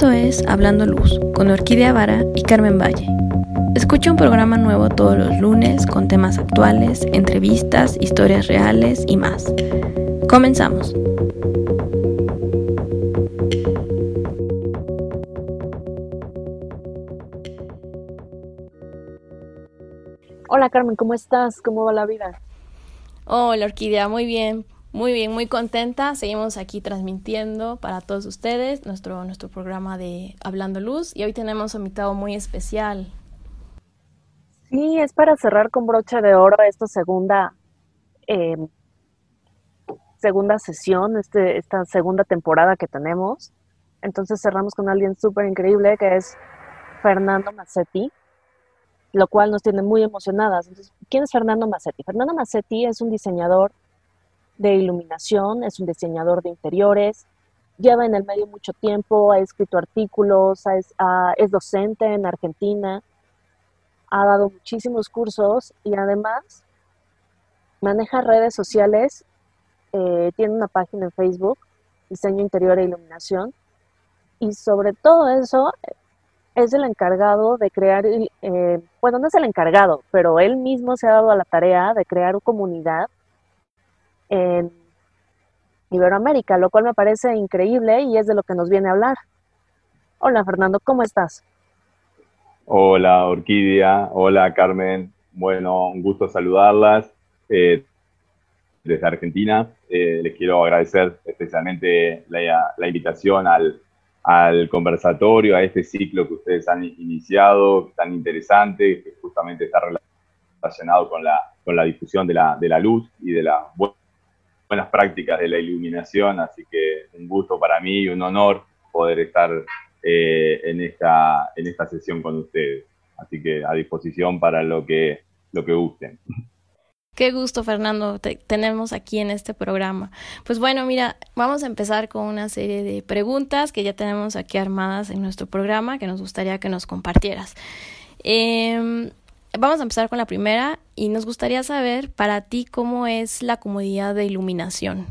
Esto es Hablando Luz con Orquídea Vara y Carmen Valle. Escucha un programa nuevo todos los lunes con temas actuales, entrevistas, historias reales y más. Comenzamos. Hola Carmen, ¿cómo estás? ¿Cómo va la vida? Hola Orquídea, muy bien. Muy bien, muy contenta. Seguimos aquí transmitiendo para todos ustedes nuestro, nuestro programa de Hablando Luz y hoy tenemos un invitado muy especial. Sí, es para cerrar con broche de oro esta segunda, eh, segunda sesión, este, esta segunda temporada que tenemos. Entonces cerramos con alguien súper increíble que es Fernando Massetti, lo cual nos tiene muy emocionadas. Entonces, ¿quién es Fernando Massetti? Fernando Massetti es un diseñador de iluminación, es un diseñador de interiores, lleva en el medio mucho tiempo, ha escrito artículos, es, docente en Argentina, ha dado muchísimos cursos y además maneja redes sociales, eh, tiene una página en Facebook, Diseño Interior e Iluminación, y sobre todo eso es el encargado de crear, eh, bueno, no es el encargado, pero él mismo se ha dado a la tarea de crear una comunidad en Iberoamérica, lo cual me parece increíble y es de lo que nos viene a hablar. Hola Fernando, ¿cómo estás? Hola Orquídea, hola Carmen, bueno, un gusto saludarlas eh, desde Argentina. Eh, les quiero agradecer especialmente la, invitación al, conversatorio, a este ciclo que ustedes han iniciado, tan interesante, que justamente está relacionado con la, con la difusión de la, de la luz y de la buenas prácticas de la iluminación, así que un gusto para mí y un honor poder estar eh, en, esta, en esta sesión con ustedes. Así que a disposición para lo que, lo que gusten. Qué gusto, Fernando, te tenemos aquí en este programa. Pues bueno, mira, vamos a empezar con una serie de preguntas que ya tenemos aquí armadas en nuestro programa que nos gustaría que nos compartieras. Eh, Vamos a empezar con la primera y nos gustaría saber para ti cómo es la comunidad de iluminación.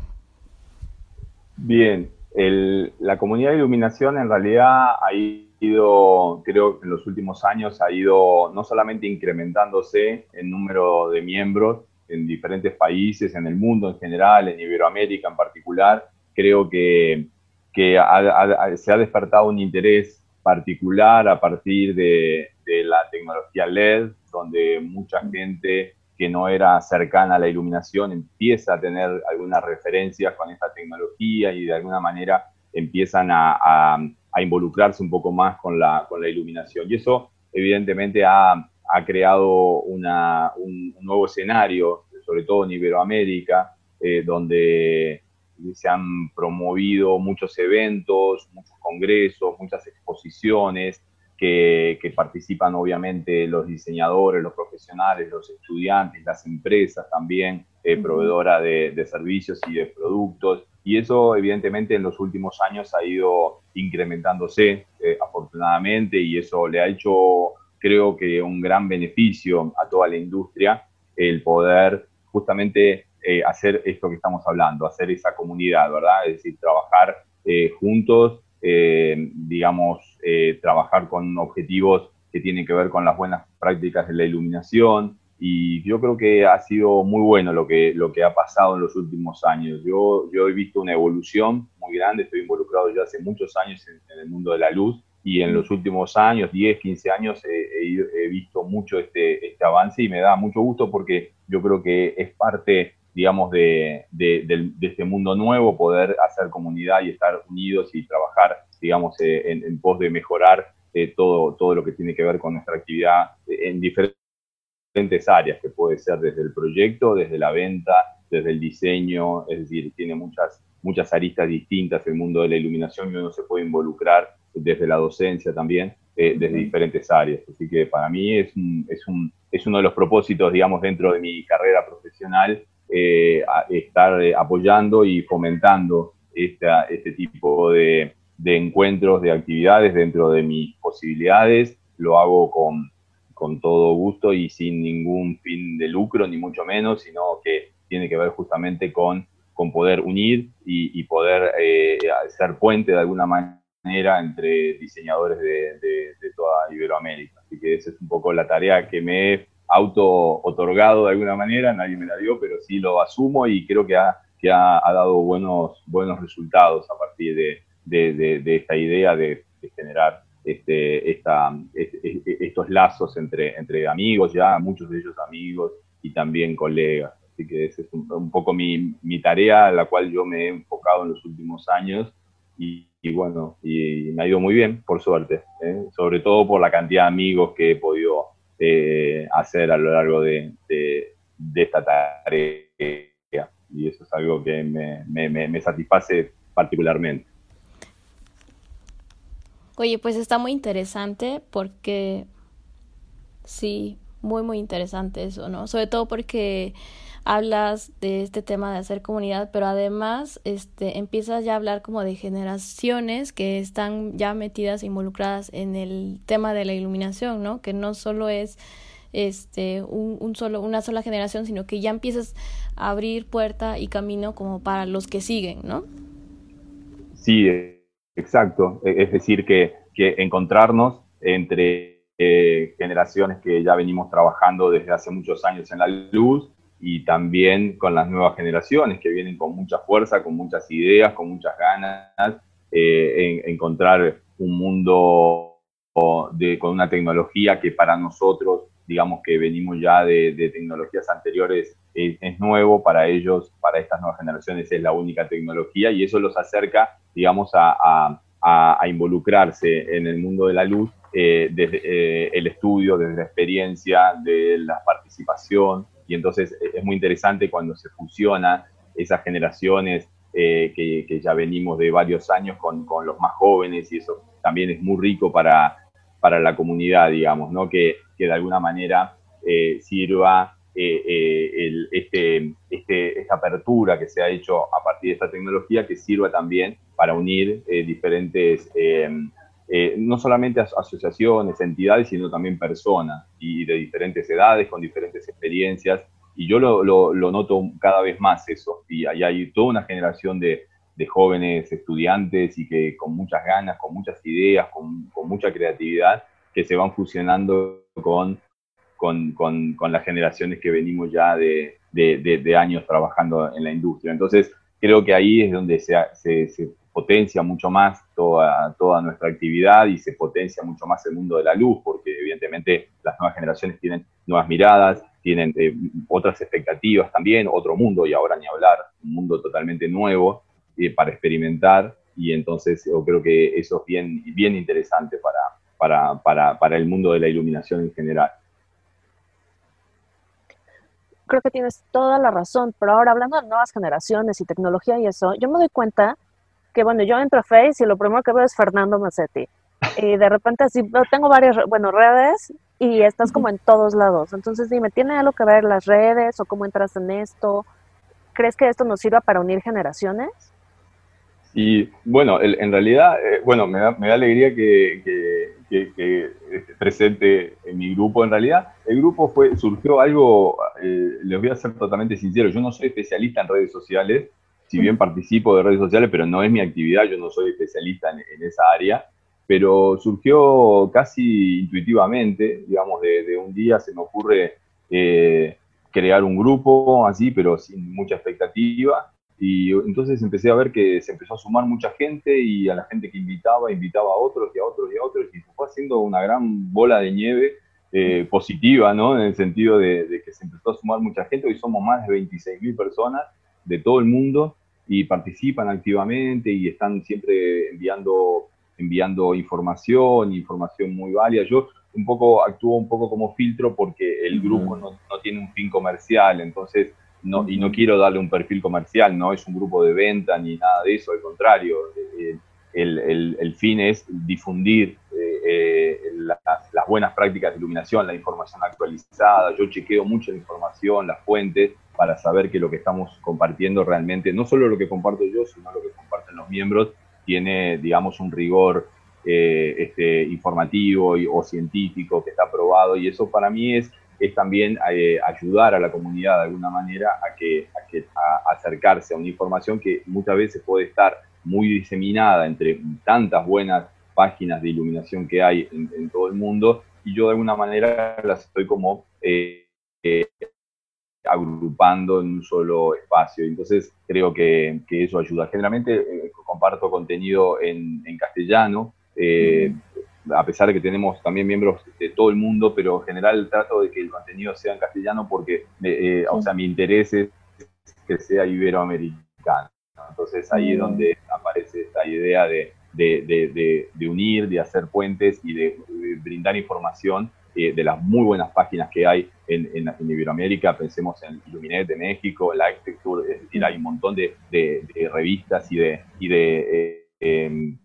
Bien, la comunidad de iluminación en realidad ha ido, creo que en los últimos años ha ido no solamente incrementándose en número de miembros en diferentes países, en el mundo en general, en Iberoamérica en particular, creo que, que se ha despertado un interés particular a partir de, de la tecnología LED, donde mucha gente que no era cercana a la iluminación empieza a tener algunas referencias con esta tecnología y de alguna manera empiezan a, involucrarse un poco más con la, con la iluminación. Y eso evidentemente ha, creado un, nuevo escenario, sobre todo en Iberoamérica, eh, donde se han promovido muchos eventos, muchos congresos, muchas exposiciones, que, participan obviamente los diseñadores, los profesionales, los estudiantes, las empresas también, eh, proveedoras de, servicios y de productos. Y eso evidentemente en los últimos años ha ido incrementándose eh, afortunadamente y eso le ha hecho creo que un gran beneficio a toda la industria el poder justamente eh, hacer esto que estamos hablando, hacer esa comunidad, ¿verdad? Es decir, trabajar juntos eh, digamos, eh, trabajar con objetivos que tienen que ver con las buenas prácticas de la iluminación. Y yo creo que ha sido muy bueno lo que, lo que ha pasado en los últimos años. Yo, yo he visto una evolución muy grande, estoy involucrado ya hace muchos años en, el mundo de la luz y en los últimos años, 10, 15 años, he, he visto mucho este, este avance y me da mucho gusto porque yo creo que es parte digamos, de, de, este mundo nuevo, poder hacer comunidad y estar unidos y trabajar, digamos, eh, en, pos de mejorar eh, todo, todo lo que tiene que ver con nuestra actividad en diferentes áreas, que puede ser desde el proyecto, desde la venta, desde el diseño, es decir, tiene muchas, muchas aristas distintas el mundo de la iluminación y uno se puede involucrar desde la docencia también, eh, desde diferentes áreas. Así que para mí es, es, un, es uno de los propósitos, digamos, dentro de mi carrera profesional, eh, estar eh, apoyando y fomentando este tipo de, encuentros, de actividades dentro de mis posibilidades. Lo hago con, todo gusto y sin ningún fin de lucro, ni mucho menos, sino que tiene que ver justamente con, con poder unir y, poder eh, ser puente de alguna manera entre diseñadores de, toda Iberoamérica. Así que esa es un poco la tarea que me he auto otorgado de alguna manera, nadie me la dio, pero sí lo asumo y creo que ha, que ha, dado buenos, buenos resultados a partir de, esta idea de, generar este, esta, estos lazos entre, entre amigos, ya muchos de ellos amigos y también colegas. Así que esa es un, poco mi, mi, tarea, a la cual yo me he enfocado en los últimos años y, bueno, y, me ha ido muy bien, por suerte, ¿eh? sobre todo por la cantidad de amigos que he podido eh, hacer a lo largo de, de, esta tarea. Y eso es algo que me, me, me satisface particularmente. Oye, pues está muy interesante porque sí, muy, muy interesante eso, ¿no? Sobre todo porque hablas de este tema de hacer comunidad, pero además este, empiezas ya a hablar como de generaciones que están ya metidas, involucradas en el tema de la iluminación, ¿no? Que no solo es este un, solo una sola generación sino que ya empiezas a abrir puerta y camino como para los que siguen no sí exacto e, es decir que, que encontrarnos entre eh, generaciones que ya venimos trabajando desde hace muchos años en la luz y también con las nuevas generaciones que vienen con mucha fuerza, con muchas ideas, con muchas ganas, eh, en, encontrar un mundo con una tecnología que para nosotros, digamos que venimos ya de, tecnologías anteriores, es, nuevo, para ellos, para estas nuevas generaciones es la única tecnología y eso los acerca, digamos, a, a, involucrarse en el mundo de la luz eh, desde eh, el estudio, desde la experiencia, de la participación, y entonces e, es muy interesante cuando se fusiona esas generaciones eh, que, ya venimos de varios años con, con, los más jóvenes y eso también es muy rico para, para la comunidad, digamos, ¿no? que, que de alguna manera eh, sirva eh, este, este, esta apertura que se ha hecho a partir de esta tecnología, que sirva también para unir diferentes eh, no solamente asociaciones, entidades, sino también personas y de diferentes edades, con diferentes experiencias. Y yo lo, lo, noto cada vez más eso. Y ahí hay toda una generación de, de, jóvenes estudiantes y que con muchas ganas, con muchas ideas, con, con mucha creatividad, que se van fusionando con, con, con, con las generaciones que venimos ya de, de, de, años trabajando en la industria. Entonces, creo que ahí es donde se, se, se potencia mucho más toda, toda nuestra actividad y se potencia mucho más el mundo de la luz, porque evidentemente las nuevas generaciones tienen nuevas miradas, tienen eh, otras expectativas también, otro mundo, y ahora ni hablar, un mundo totalmente nuevo eh, para experimentar, y entonces yo creo que eso es bien, bien interesante para, para, para, para el mundo de la iluminación en general. Creo que tienes toda la razón, pero ahora hablando de nuevas generaciones y tecnología y eso, yo me doy cuenta que bueno, yo entro a Face y lo primero que veo es Fernando Macetti. Y de repente así, tengo varias, bueno, redes y estás como en todos lados. Entonces dime, ¿tiene algo que ver las redes o cómo entras en esto? ¿Crees que esto nos sirva para unir generaciones? Y bueno, en realidad, eh, bueno, me da, me da alegría que, que, que, esté presente en mi grupo. En realidad, el grupo fue, surgió algo, eh, les voy a ser totalmente sincero, yo no soy especialista en redes sociales, si bien participo de redes sociales, pero no es mi actividad, yo no soy especialista en, esa área, pero surgió casi intuitivamente, digamos, de, un día se me ocurre eh, crear un grupo así, pero sin mucha expectativa, y entonces empecé a ver que se empezó a sumar mucha gente y a la gente que invitaba, invitaba a otros y a otros y a otros, y se fue haciendo una gran bola de nieve eh, positiva, ¿no? En el sentido de, que se empezó a sumar mucha gente, hoy somos más de 26.000 personas de todo el mundo, y participan activamente y están siempre enviando, enviando información, información muy válida. Yo un poco actúo un poco como filtro porque el grupo no, no tiene un fin comercial, entonces no, y no quiero darle un perfil comercial, no es un grupo de venta ni nada de eso, al contrario, el, el, el fin es difundir eh, eh, las buenas prácticas de iluminación, la información actualizada, yo chequeo mucho la información, las fuentes, para saber que lo que estamos compartiendo realmente, no solo lo que comparto yo, sino lo que comparten los miembros, tiene, digamos, un rigor eh, este, informativo o científico que está probado y eso para mí es, es también eh, ayudar a la comunidad de alguna manera a, que, a, acercarse a una información que muchas veces puede estar muy diseminada entre tantas buenas páginas de iluminación que hay en, todo el mundo. Y yo de alguna manera las estoy como eh, agrupando en un solo espacio. Entonces creo que, eso ayuda. Generalmente eh, comparto contenido en, castellano, a pesar de que tenemos también miembros de todo el mundo, pero en general trato de que el contenido sea en castellano porque, o sea, mi interés es que sea iberoamericano. Entonces ahí es donde aparece esta idea de, de, unir, de hacer puentes y de, brindar información eh, de las muy buenas páginas que hay en, en, Iberoamérica. Pensemos en Illuminet de México, la Architecture, es decir, hay un montón de, revistas y de, y de eh, em,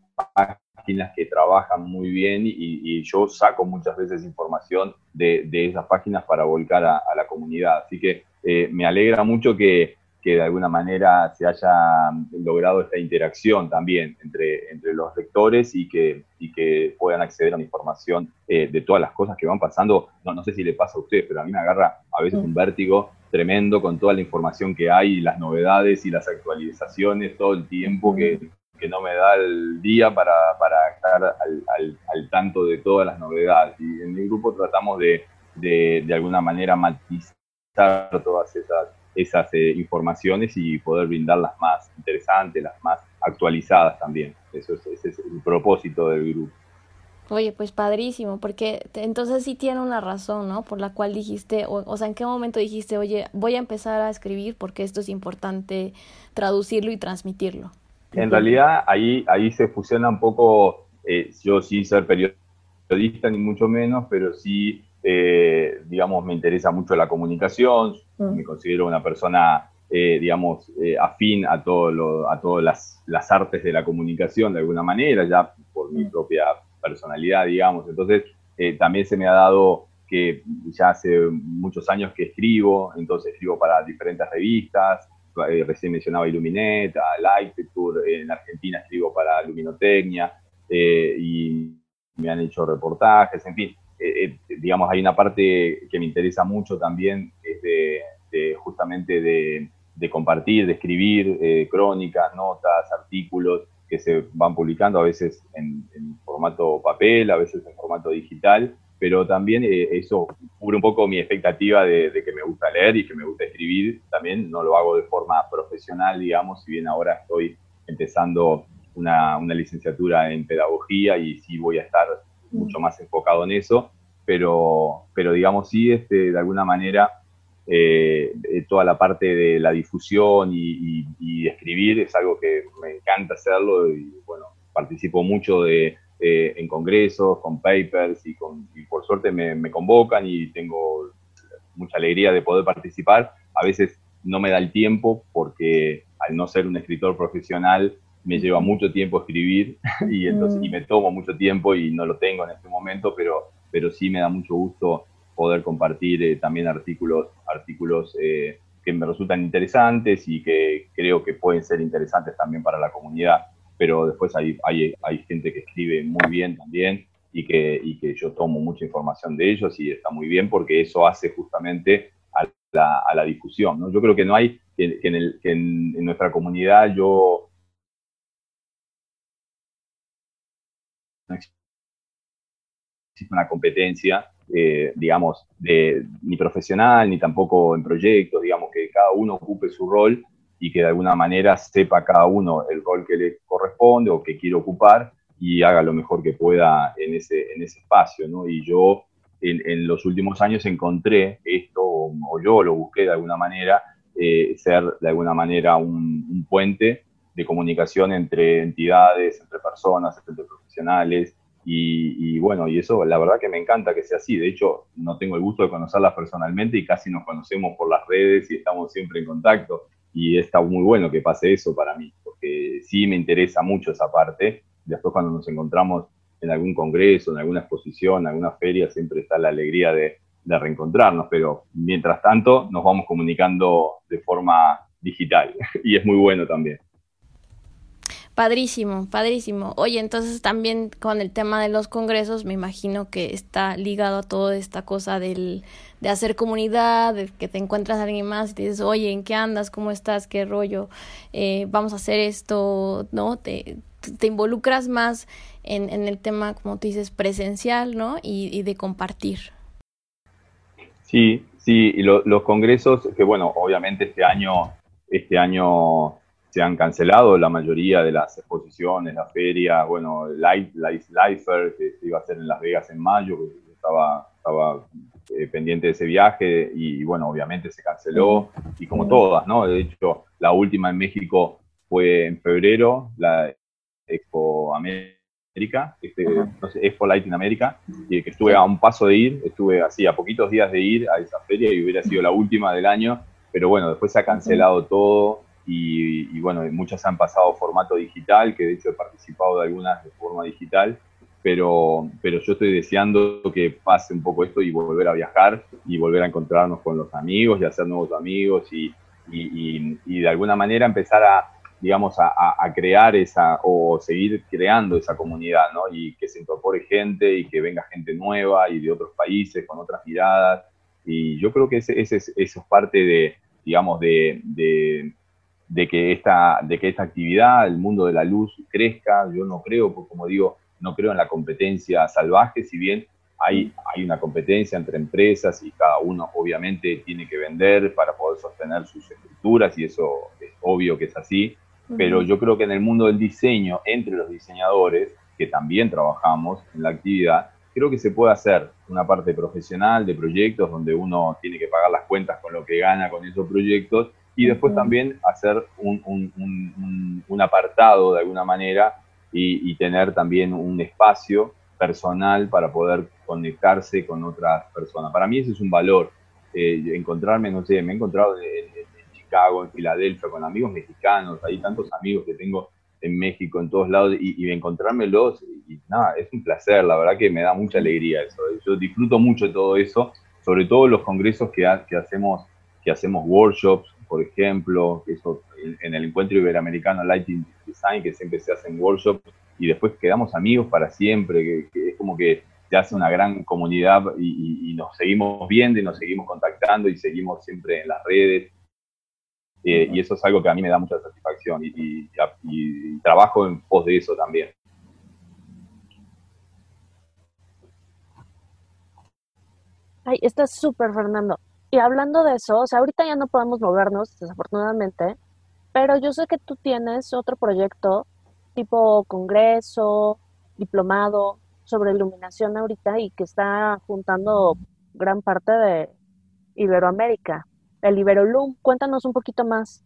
páginas que trabajan muy bien y, yo saco muchas veces información de, esas páginas para volcar a, la comunidad. Así que eh, me alegra mucho que, que de alguna manera se haya logrado esta interacción también entre, entre los lectores y que, y que puedan acceder a la información eh, de todas las cosas que van pasando. No, no sé si le pasa a usted, pero a mí me agarra a veces un vértigo tremendo con toda la información que hay, las novedades y las actualizaciones todo el tiempo que, que no me da el día para, para estar al, al, al, tanto de todas las novedades. Y en mi grupo tratamos de, de, de alguna manera matizar todas esas esas eh, informaciones y poder brindarlas más interesantes, las más actualizadas también. Eso es, ese es el propósito del grupo. Oye, pues padrísimo, porque entonces sí tiene una razón, ¿no? Por la cual dijiste, o, o, sea, ¿en qué momento dijiste, oye, voy a empezar a escribir porque esto es importante traducirlo y transmitirlo? En realidad ahí, ahí se fusiona un poco, eh, yo sí ser periodista ni mucho menos, pero sí eh, digamos, me interesa mucho la comunicación, mm. me considero una persona, eh, digamos, eh, afín a, todo a todas las, las, artes de la comunicación de alguna manera, ya por mi mm. propia personalidad, digamos. Entonces, también se me ha dado que ya hace muchos años que escribo, entonces escribo para diferentes revistas, recién mencionaba Illuminet, Architecture, en Argentina escribo para Luminotecnia, y me han hecho reportajes, en fin, eh, eh, digamos, hay una parte que me interesa mucho también, es de, justamente de, compartir, de escribir eh, crónicas, notas, artículos que se van publicando a veces en, formato papel, a veces en formato digital, pero también eso cubre un poco mi expectativa de, que me gusta leer y que me gusta escribir. También no lo hago de forma profesional, digamos, si bien ahora estoy empezando una, una licenciatura en pedagogía y sí voy a estar mucho más enfocado en eso, pero, pero digamos sí, este, de alguna manera, eh, toda la parte de la difusión y, escribir es algo que me encanta hacerlo y bueno, participo mucho de, eh, en congresos, con papers y, con, por suerte me, convocan y tengo mucha alegría de poder participar. A veces no me da el tiempo porque al no ser un escritor profesional me lleva mucho tiempo escribir y entonces y me tomo mucho tiempo y no lo tengo en este momento, pero, pero sí me da mucho gusto poder compartir eh, también artículos, artículos eh, que me resultan interesantes y que creo que pueden ser interesantes también para la comunidad. Pero después hay, hay, hay gente que escribe muy bien también y que, y que yo tomo mucha información de ellos y está muy bien porque eso hace justamente a la, a la difusión. ¿no? Yo creo que no hay, que, en, el, que en, en nuestra comunidad yo no existe una competencia, eh, digamos, ni profesional, ni tampoco en proyectos, digamos, que cada uno ocupe su rol y que de alguna manera sepa cada uno el rol que le corresponde o que quiere ocupar y haga lo mejor que pueda en ese, en ese espacio, ¿no? Y yo en, los últimos años encontré esto, o, yo lo busqué de alguna manera, eh, ser de alguna manera un puente de comunicación entre entidades, entre personas, entre profesionales. Y, bueno, y eso la verdad que me encanta que sea así. De hecho, no tengo el gusto de conocerlas personalmente y casi nos conocemos por las redes y estamos siempre en contacto. Y está muy bueno que pase eso para mí, porque sí me interesa mucho esa parte. Después cuando nos encontramos en algún congreso, en alguna exposición, en alguna feria, siempre está la alegría de, de reencontrarnos, pero mientras tanto nos vamos comunicando de forma digital y es muy bueno también. Padrísimo, padrísimo. Oye, entonces también con el tema de los congresos, me imagino que está ligado a toda esta cosa del, de hacer comunidad, de que te encuentras a alguien más y te dices, oye, ¿en qué andas? ¿Cómo estás? ¿Qué rollo? Eh, vamos a hacer esto, ¿no? Te, te involucras más en, en el tema, como tú dices, presencial, ¿no? Y, y de compartir. Sí, sí, y los congresos, que bueno, obviamente este año, este año se han cancelado la mayoría de las exposiciones, la feria, bueno, Life, Life, Lifer, que se iba a hacer en Las Vegas en mayo, que estaba, estaba eh, pendiente de ese viaje y, bueno, obviamente se canceló, y como todas, ¿no? De hecho, la última en México fue en febrero, la Expo América, este, no sé, Expo América, y que estuve a un paso de ir, estuve así a poquitos días de ir a esa feria y hubiera sido la última del año, pero bueno, después se ha cancelado todo, y, bueno, muchas han pasado formato digital, que de hecho he participado de algunas de forma digital, pero, pero yo estoy deseando que pase un poco esto y volver a viajar y volver a encontrarnos con los amigos y hacer nuevos amigos y, y, y de alguna manera empezar a, digamos, a, a, crear esa o seguir creando esa comunidad, ¿no? Y que se incorpore gente y que venga gente nueva y de otros países con otras miradas. Y yo creo que ese, ese, eso es parte de, digamos, de, de de que esta, de que esta actividad, el mundo de la luz, crezca. Yo no creo, pues, como digo, no creo en la competencia salvaje, si bien hay, hay una competencia entre empresas y cada uno obviamente tiene que vender para poder sostener sus estructuras y eso es obvio que es así, pero yo creo que en el mundo del diseño, entre los diseñadores, que también trabajamos en la actividad, creo que se puede hacer una parte profesional de proyectos donde uno tiene que pagar las cuentas con lo que gana con esos proyectos y después también hacer un, un, un, apartado de alguna manera y, y, tener también un espacio personal para poder conectarse con otras personas. Para mí ese es un valor, eh, encontrarme, no sé, me he encontrado en, Chicago, en Filadelfia, con amigos mexicanos, hay tantos amigos que tengo en México, en todos lados, y, y encontrármelos, y, nada, es un placer, la verdad que me da mucha alegría eso. Yo disfruto mucho de todo eso, sobre todo los congresos que, que hacemos que hacemos workshops, por ejemplo, eso, en, el encuentro iberoamericano Lighting Design, que siempre se hacen workshops y después quedamos amigos para siempre, que, es como que se hace una gran comunidad y, nos seguimos viendo y nos seguimos contactando y seguimos siempre en las redes. Eh, y eso es algo que a mí me da mucha satisfacción y, trabajo en pos de eso también. Ay, está súper, Fernando. Y hablando de eso, o sea, ahorita ya no podemos movernos, desafortunadamente, pero yo sé que tú tienes otro proyecto tipo congreso, diplomado sobre iluminación ahorita y que está juntando gran parte de Iberoamérica, el Iberolum. Cuéntanos un poquito más.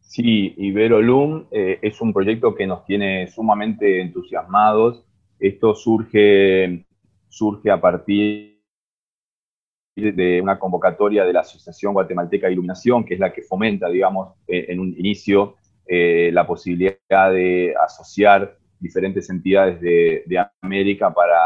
Sí, Iberolum eh, es un proyecto que nos tiene sumamente entusiasmados. Esto surge, surge a partir de una convocatoria de la Asociación Guatemalteca de Iluminación, que es la que fomenta, digamos, eh, en un inicio eh, la posibilidad de asociar diferentes entidades de, América para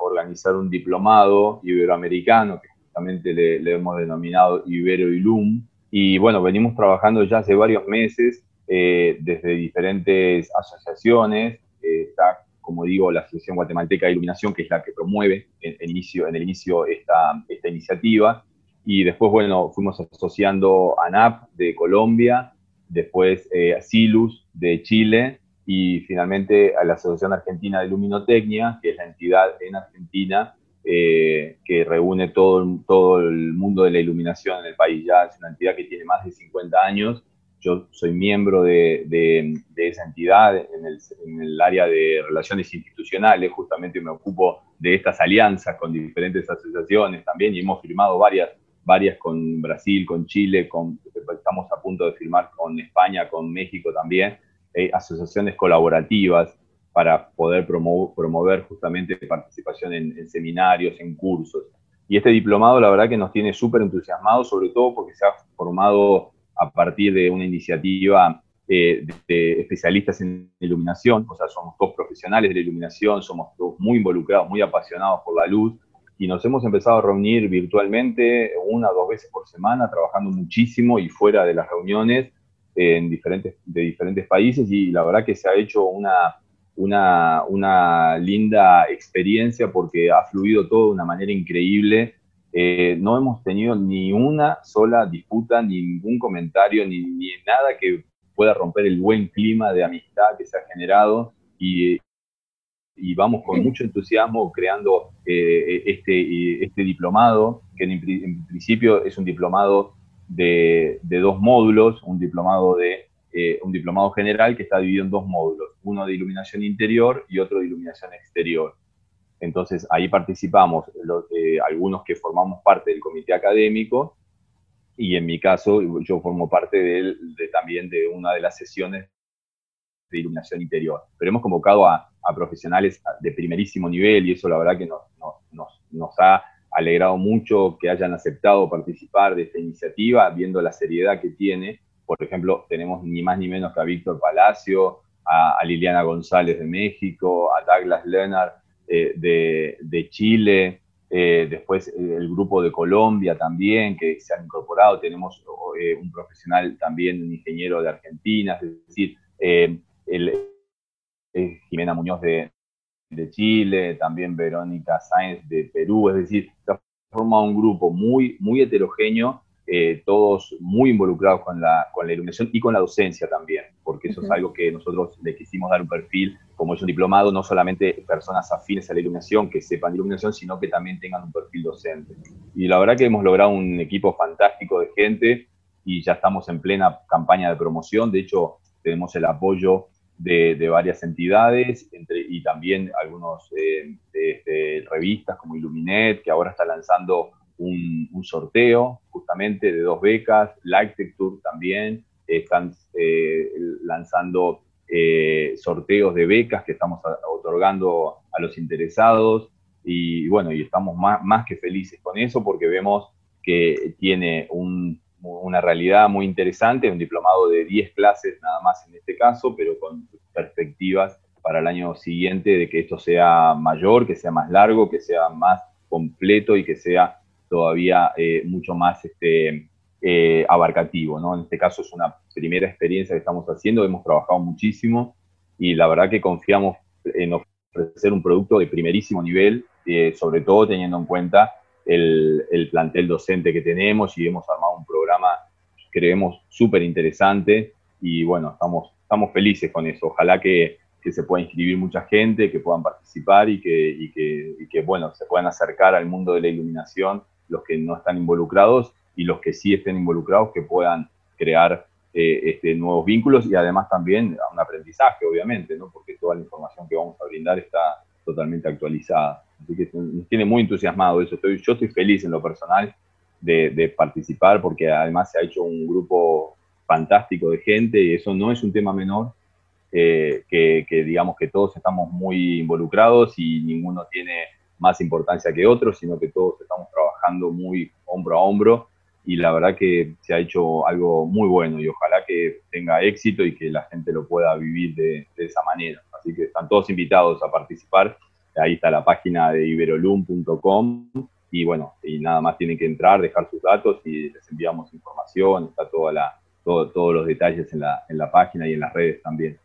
organizar un diplomado iberoamericano, que justamente le, hemos denominado Ibero Ilum. Y bueno, venimos trabajando ya hace varios meses eh, desde diferentes asociaciones. está como digo, la Asociación Guatemalteca de Iluminación, que es la que promueve en, el inicio, en el inicio esta, esta iniciativa. Y después, bueno, fuimos asociando a ANAP de Colombia, después eh, Silus de Chile y finalmente a la Asociación Argentina de Luminotecnia, que es la entidad en Argentina eh, que reúne todo, todo el mundo de la iluminación en el país. Ya es una entidad que tiene más de 50 años yo soy miembro de, de, esa entidad en el, en el, área de relaciones institucionales, justamente me ocupo de estas alianzas con diferentes asociaciones también y hemos firmado varias, varias con Brasil, con Chile, con, estamos a punto de firmar con España, con México también, eh, asociaciones colaborativas para poder promover, promover justamente participación en, seminarios, en cursos. Y este diplomado la verdad que nos tiene súper entusiasmados, sobre todo porque se ha formado a partir de una iniciativa eh, de especialistas en iluminación, o sea, somos todos profesionales de la iluminación, somos todos muy involucrados, muy apasionados por la luz, y nos hemos empezado a reunir virtualmente una o dos veces por semana, trabajando muchísimo y fuera de las reuniones, en diferentes, de diferentes países y la verdad que se ha hecho una, una, una linda experiencia porque ha fluido todo de una manera increíble. Eh, no hemos tenido ni una sola disputa, ningún comentario, ni, ni, nada que pueda romper el buen clima de amistad que se ha generado y, y vamos con mucho entusiasmo creando eh, este, este diplomado, que en, principio es un diplomado de, de dos módulos, un diplomado de eh, un diplomado general que está dividido en dos módulos, uno de iluminación interior y otro de iluminación exterior. Entonces ahí participamos eh, algunos que formamos parte del comité académico y en mi caso yo formo parte de, también de una de las sesiones de iluminación interior. Pero hemos convocado a, profesionales de primerísimo nivel y eso la verdad que nos, nos, nos ha alegrado mucho que hayan aceptado participar de esta iniciativa, viendo la seriedad que tiene por ejemplo, tenemos ni más ni menos que a Víctor Palacio, a, Liliana González de México, a Douglas Leonard eh, de, Chile, eh, después eh, el grupo de Colombia también, que se han incorporado, tenemos un profesional también, un ingeniero de Argentina, es decir, Jimena Muñoz de, de, Chile, también Verónica Sáenz de Perú, es decir, se ha formado un grupo muy, muy heterogéneo eh, todos muy involucrados con la, con la iluminación y con la docencia también, porque eso es algo que nosotros le quisimos dar un perfil, como es un diplomado, no solamente personas afines a la iluminación que sepan iluminación, sino que también tengan un perfil docente. Y la verdad que hemos logrado un equipo fantástico de gente y ya estamos en plena campaña de promoción, de hecho tenemos el apoyo de, de varias entidades entre, y también algunos eh, de, revistas como Illuminet, que ahora está lanzando un, sorteo justamente de dos becas, Tour también, están eh, lanzando eh, sorteos de becas que estamos otorgando a los interesados. Y bueno, y estamos más, más que felices con eso porque vemos que tiene una realidad muy interesante, un diplomado de 10 clases nada más en este caso, pero con perspectivas para el año siguiente de que esto sea mayor, que sea más largo, que sea más completo y que sea todavía eh, mucho más este, eh, abarcativo. ¿no? En este caso es una primera experiencia que estamos haciendo, hemos trabajado muchísimo y la verdad que confiamos en ofrecer un producto de primerísimo nivel, eh, sobre todo teniendo en cuenta el, el, plantel docente que tenemos y hemos armado un programa, creemos, súper interesante y bueno, estamos, estamos felices con eso. Ojalá que, que se pueda inscribir mucha gente, que puedan participar que, y que, y que, bueno, se puedan acercar al mundo de la iluminación los que no están involucrados y los que sí estén involucrados que puedan crear eh, este, nuevos vínculos y además también un aprendizaje, obviamente, ¿no? porque toda la información que vamos a brindar está totalmente actualizada. Así que nos tiene muy entusiasmado eso. Estoy, yo estoy feliz en lo personal de, participar porque además se ha hecho un grupo fantástico de gente y eso no es un tema menor, eh, que, que, digamos que todos estamos muy involucrados y ninguno tiene más importancia que otros, sino que todos estamos trabajando muy hombro a hombro y la verdad que se ha hecho algo muy bueno y ojalá que tenga éxito y que la gente lo pueda vivir de, esa manera. Así que están todos invitados a participar. Ahí está la página de iberolum.com y bueno, y nada más tienen que entrar, dejar sus datos y les enviamos información, está toda la, todos los detalles en la, en la página y en las redes también.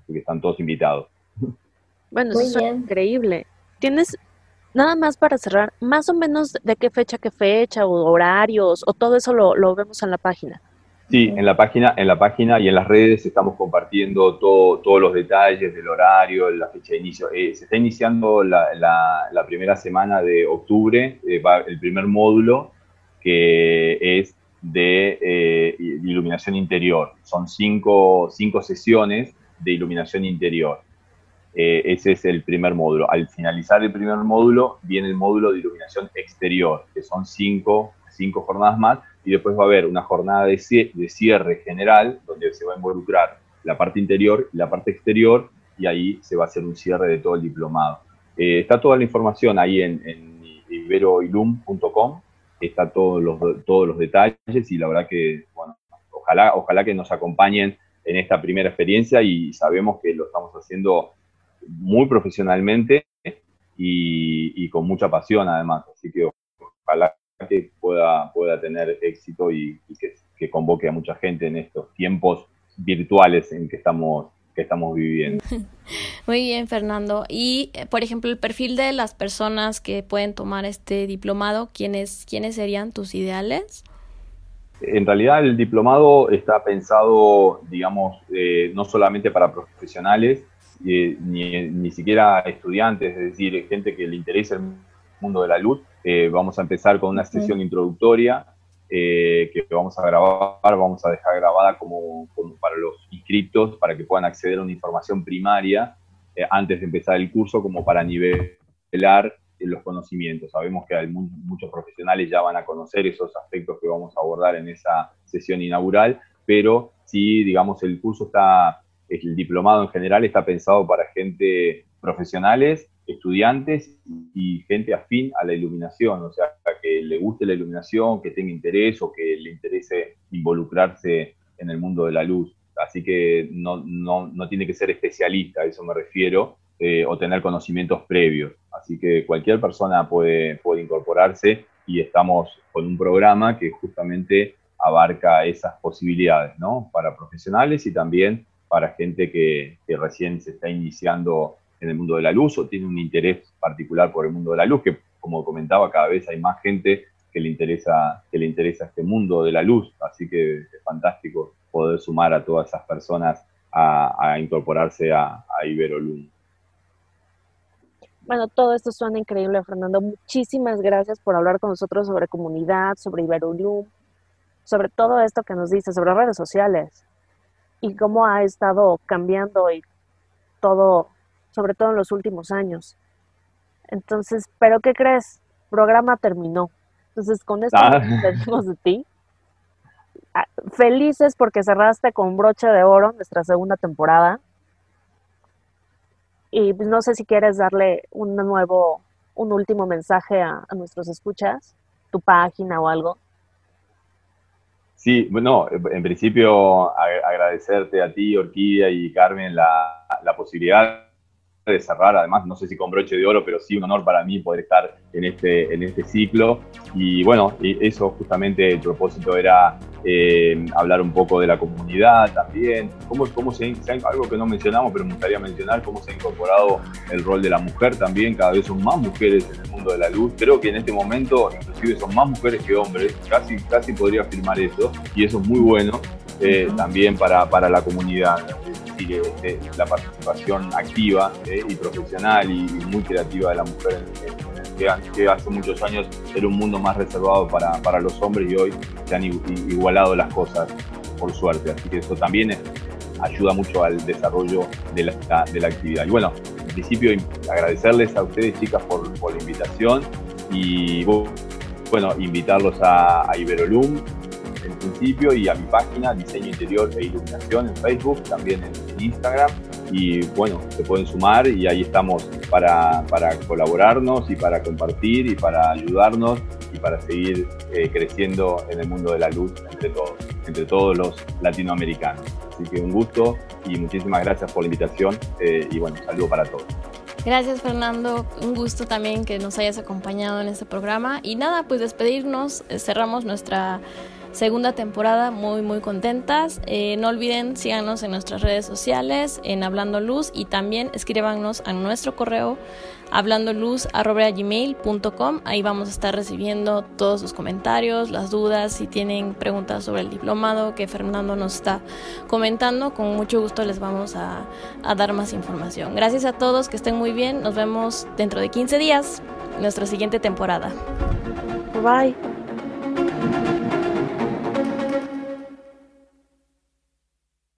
Así que están todos invitados. Bueno, eso es increíble. ¿Tienes Nada más para cerrar, más o menos de qué fecha, qué fecha, o horarios, o todo eso lo, vemos en la página. Sí, en la página, en la página y en las redes estamos compartiendo todo, todos los detalles del horario, la fecha de inicio. Eh, se está iniciando la, la, primera semana de octubre, eh, el primer módulo, que es de eh, iluminación interior. Son cinco, cinco sesiones de iluminación interior. Eh, ese es el primer módulo. Al finalizar el primer módulo, viene el módulo de iluminación exterior, que son cinco, cinco jornadas más, y después va a haber una jornada de, cierre general, donde se va a involucrar la parte interior y la parte exterior, y ahí se va a hacer un cierre de todo el diplomado. Eh, está toda la información ahí en, en iberoilum.com, está todos los, todos los detalles, y la verdad que, bueno, ojalá, ojalá que nos acompañen en esta primera experiencia y sabemos que lo estamos haciendo muy profesionalmente y, con mucha pasión además. Así que ojalá que pueda, pueda tener éxito y, que, convoque a mucha gente en estos tiempos virtuales en que estamos, que estamos viviendo. Muy bien, Fernando. Y, eh, por ejemplo, el perfil de las personas que pueden tomar este diplomado, ¿quiénes, ¿quiénes serían tus ideales? En realidad el diplomado está pensado, digamos, eh, no solamente para profesionales, eh, ni, ni, siquiera estudiantes, es decir, gente que le interesa el mundo de la luz. vamos a empezar con una sesión introductoria eh, que vamos a grabar, vamos a dejar grabada como, para los inscritos, para que puedan acceder a una información primaria eh, antes de empezar el curso, como para nivelar los conocimientos. Sabemos que hay muchos profesionales ya van a conocer esos aspectos que vamos a abordar en esa sesión inaugural, pero sí, digamos, el curso está, el diplomado en general está pensado para gente profesionales estudiantes y gente afín a la iluminación, o sea, que le guste la iluminación, que tenga interés o que le interese involucrarse en el mundo de la luz. Así que no, no, no tiene que ser especialista, a eso me refiero, eh, o tener conocimientos previos. Así que cualquier persona puede, puede incorporarse y estamos con un programa que justamente abarca esas posibilidades, ¿no? Para profesionales y también para gente que, recién se está iniciando en el mundo de la luz o tiene un interés particular por el mundo de la luz, que como comentaba, cada vez hay más gente que le interesa, que le interesa este mundo de la luz, así que es fantástico poder sumar a todas esas personas a, incorporarse a, a Iberolum. Bueno, todo esto suena increíble, Fernando. Muchísimas gracias por hablar con nosotros sobre comunidad, sobre Iberolum, sobre todo esto que nos dice, sobre redes sociales y cómo ha estado cambiando y todo sobre todo en los últimos años. Entonces, ¿pero qué crees? programa terminó. Entonces, con esto ah. nos de ti. Ah, felices porque cerraste con broche de oro nuestra segunda temporada. Y pues, no sé si quieres darle un nuevo, un último mensaje a, nuestros escuchas, tu página o algo. Sí, bueno, en principio agradecerte a ti, Orquídea y Carmen la, la posibilidad de cerrar, además, no sé si con broche de oro, pero sí un honor para mí poder estar en este, en este ciclo. Y bueno, eso justamente el propósito era eh, hablar un poco de la comunidad también, cómo, cómo se, algo que no mencionamos, pero me gustaría mencionar, cómo se ha incorporado el rol de la mujer también, cada vez son más mujeres en el mundo de la luz. Creo que en este momento inclusive son más mujeres que hombres, casi, casi podría afirmar eso, y eso es muy bueno. Eh, también para, para la comunidad eh, la participación activa eh, y profesional y, muy creativa de la mujer, que, hace muchos años era un mundo más reservado para, para los hombres y hoy se han igualado las cosas, por suerte. Así que eso también ayuda mucho al desarrollo de la, de la actividad. Y bueno, en principio agradecerles a ustedes, chicas, por, por la invitación y bueno, invitarlos a, a Iberolum, en principio y a mi página Diseño Interior e Iluminación en Facebook, también en Instagram. Y bueno, se pueden sumar y ahí estamos para, para colaborarnos y para compartir y para ayudarnos y para seguir eh, creciendo en el mundo de la luz entre todos, entre todos los latinoamericanos. Así que un gusto y muchísimas gracias por la invitación eh, y bueno, saludo para todos. Gracias Fernando, un gusto también que nos hayas acompañado en este programa y nada, pues despedirnos, eh, cerramos nuestra segunda temporada muy muy contentas. Eh, no olviden síganos en nuestras redes sociales en Hablando Luz y también escríbanos a nuestro correo hablandoluz.gmail.com Ahí vamos a estar recibiendo todos sus comentarios, las dudas, si tienen preguntas sobre el diplomado que Fernando nos está comentando, con mucho gusto les vamos a, a dar más información. Gracias a todos, que estén muy bien. Nos vemos dentro de 15 días, nuestra siguiente temporada. Bye.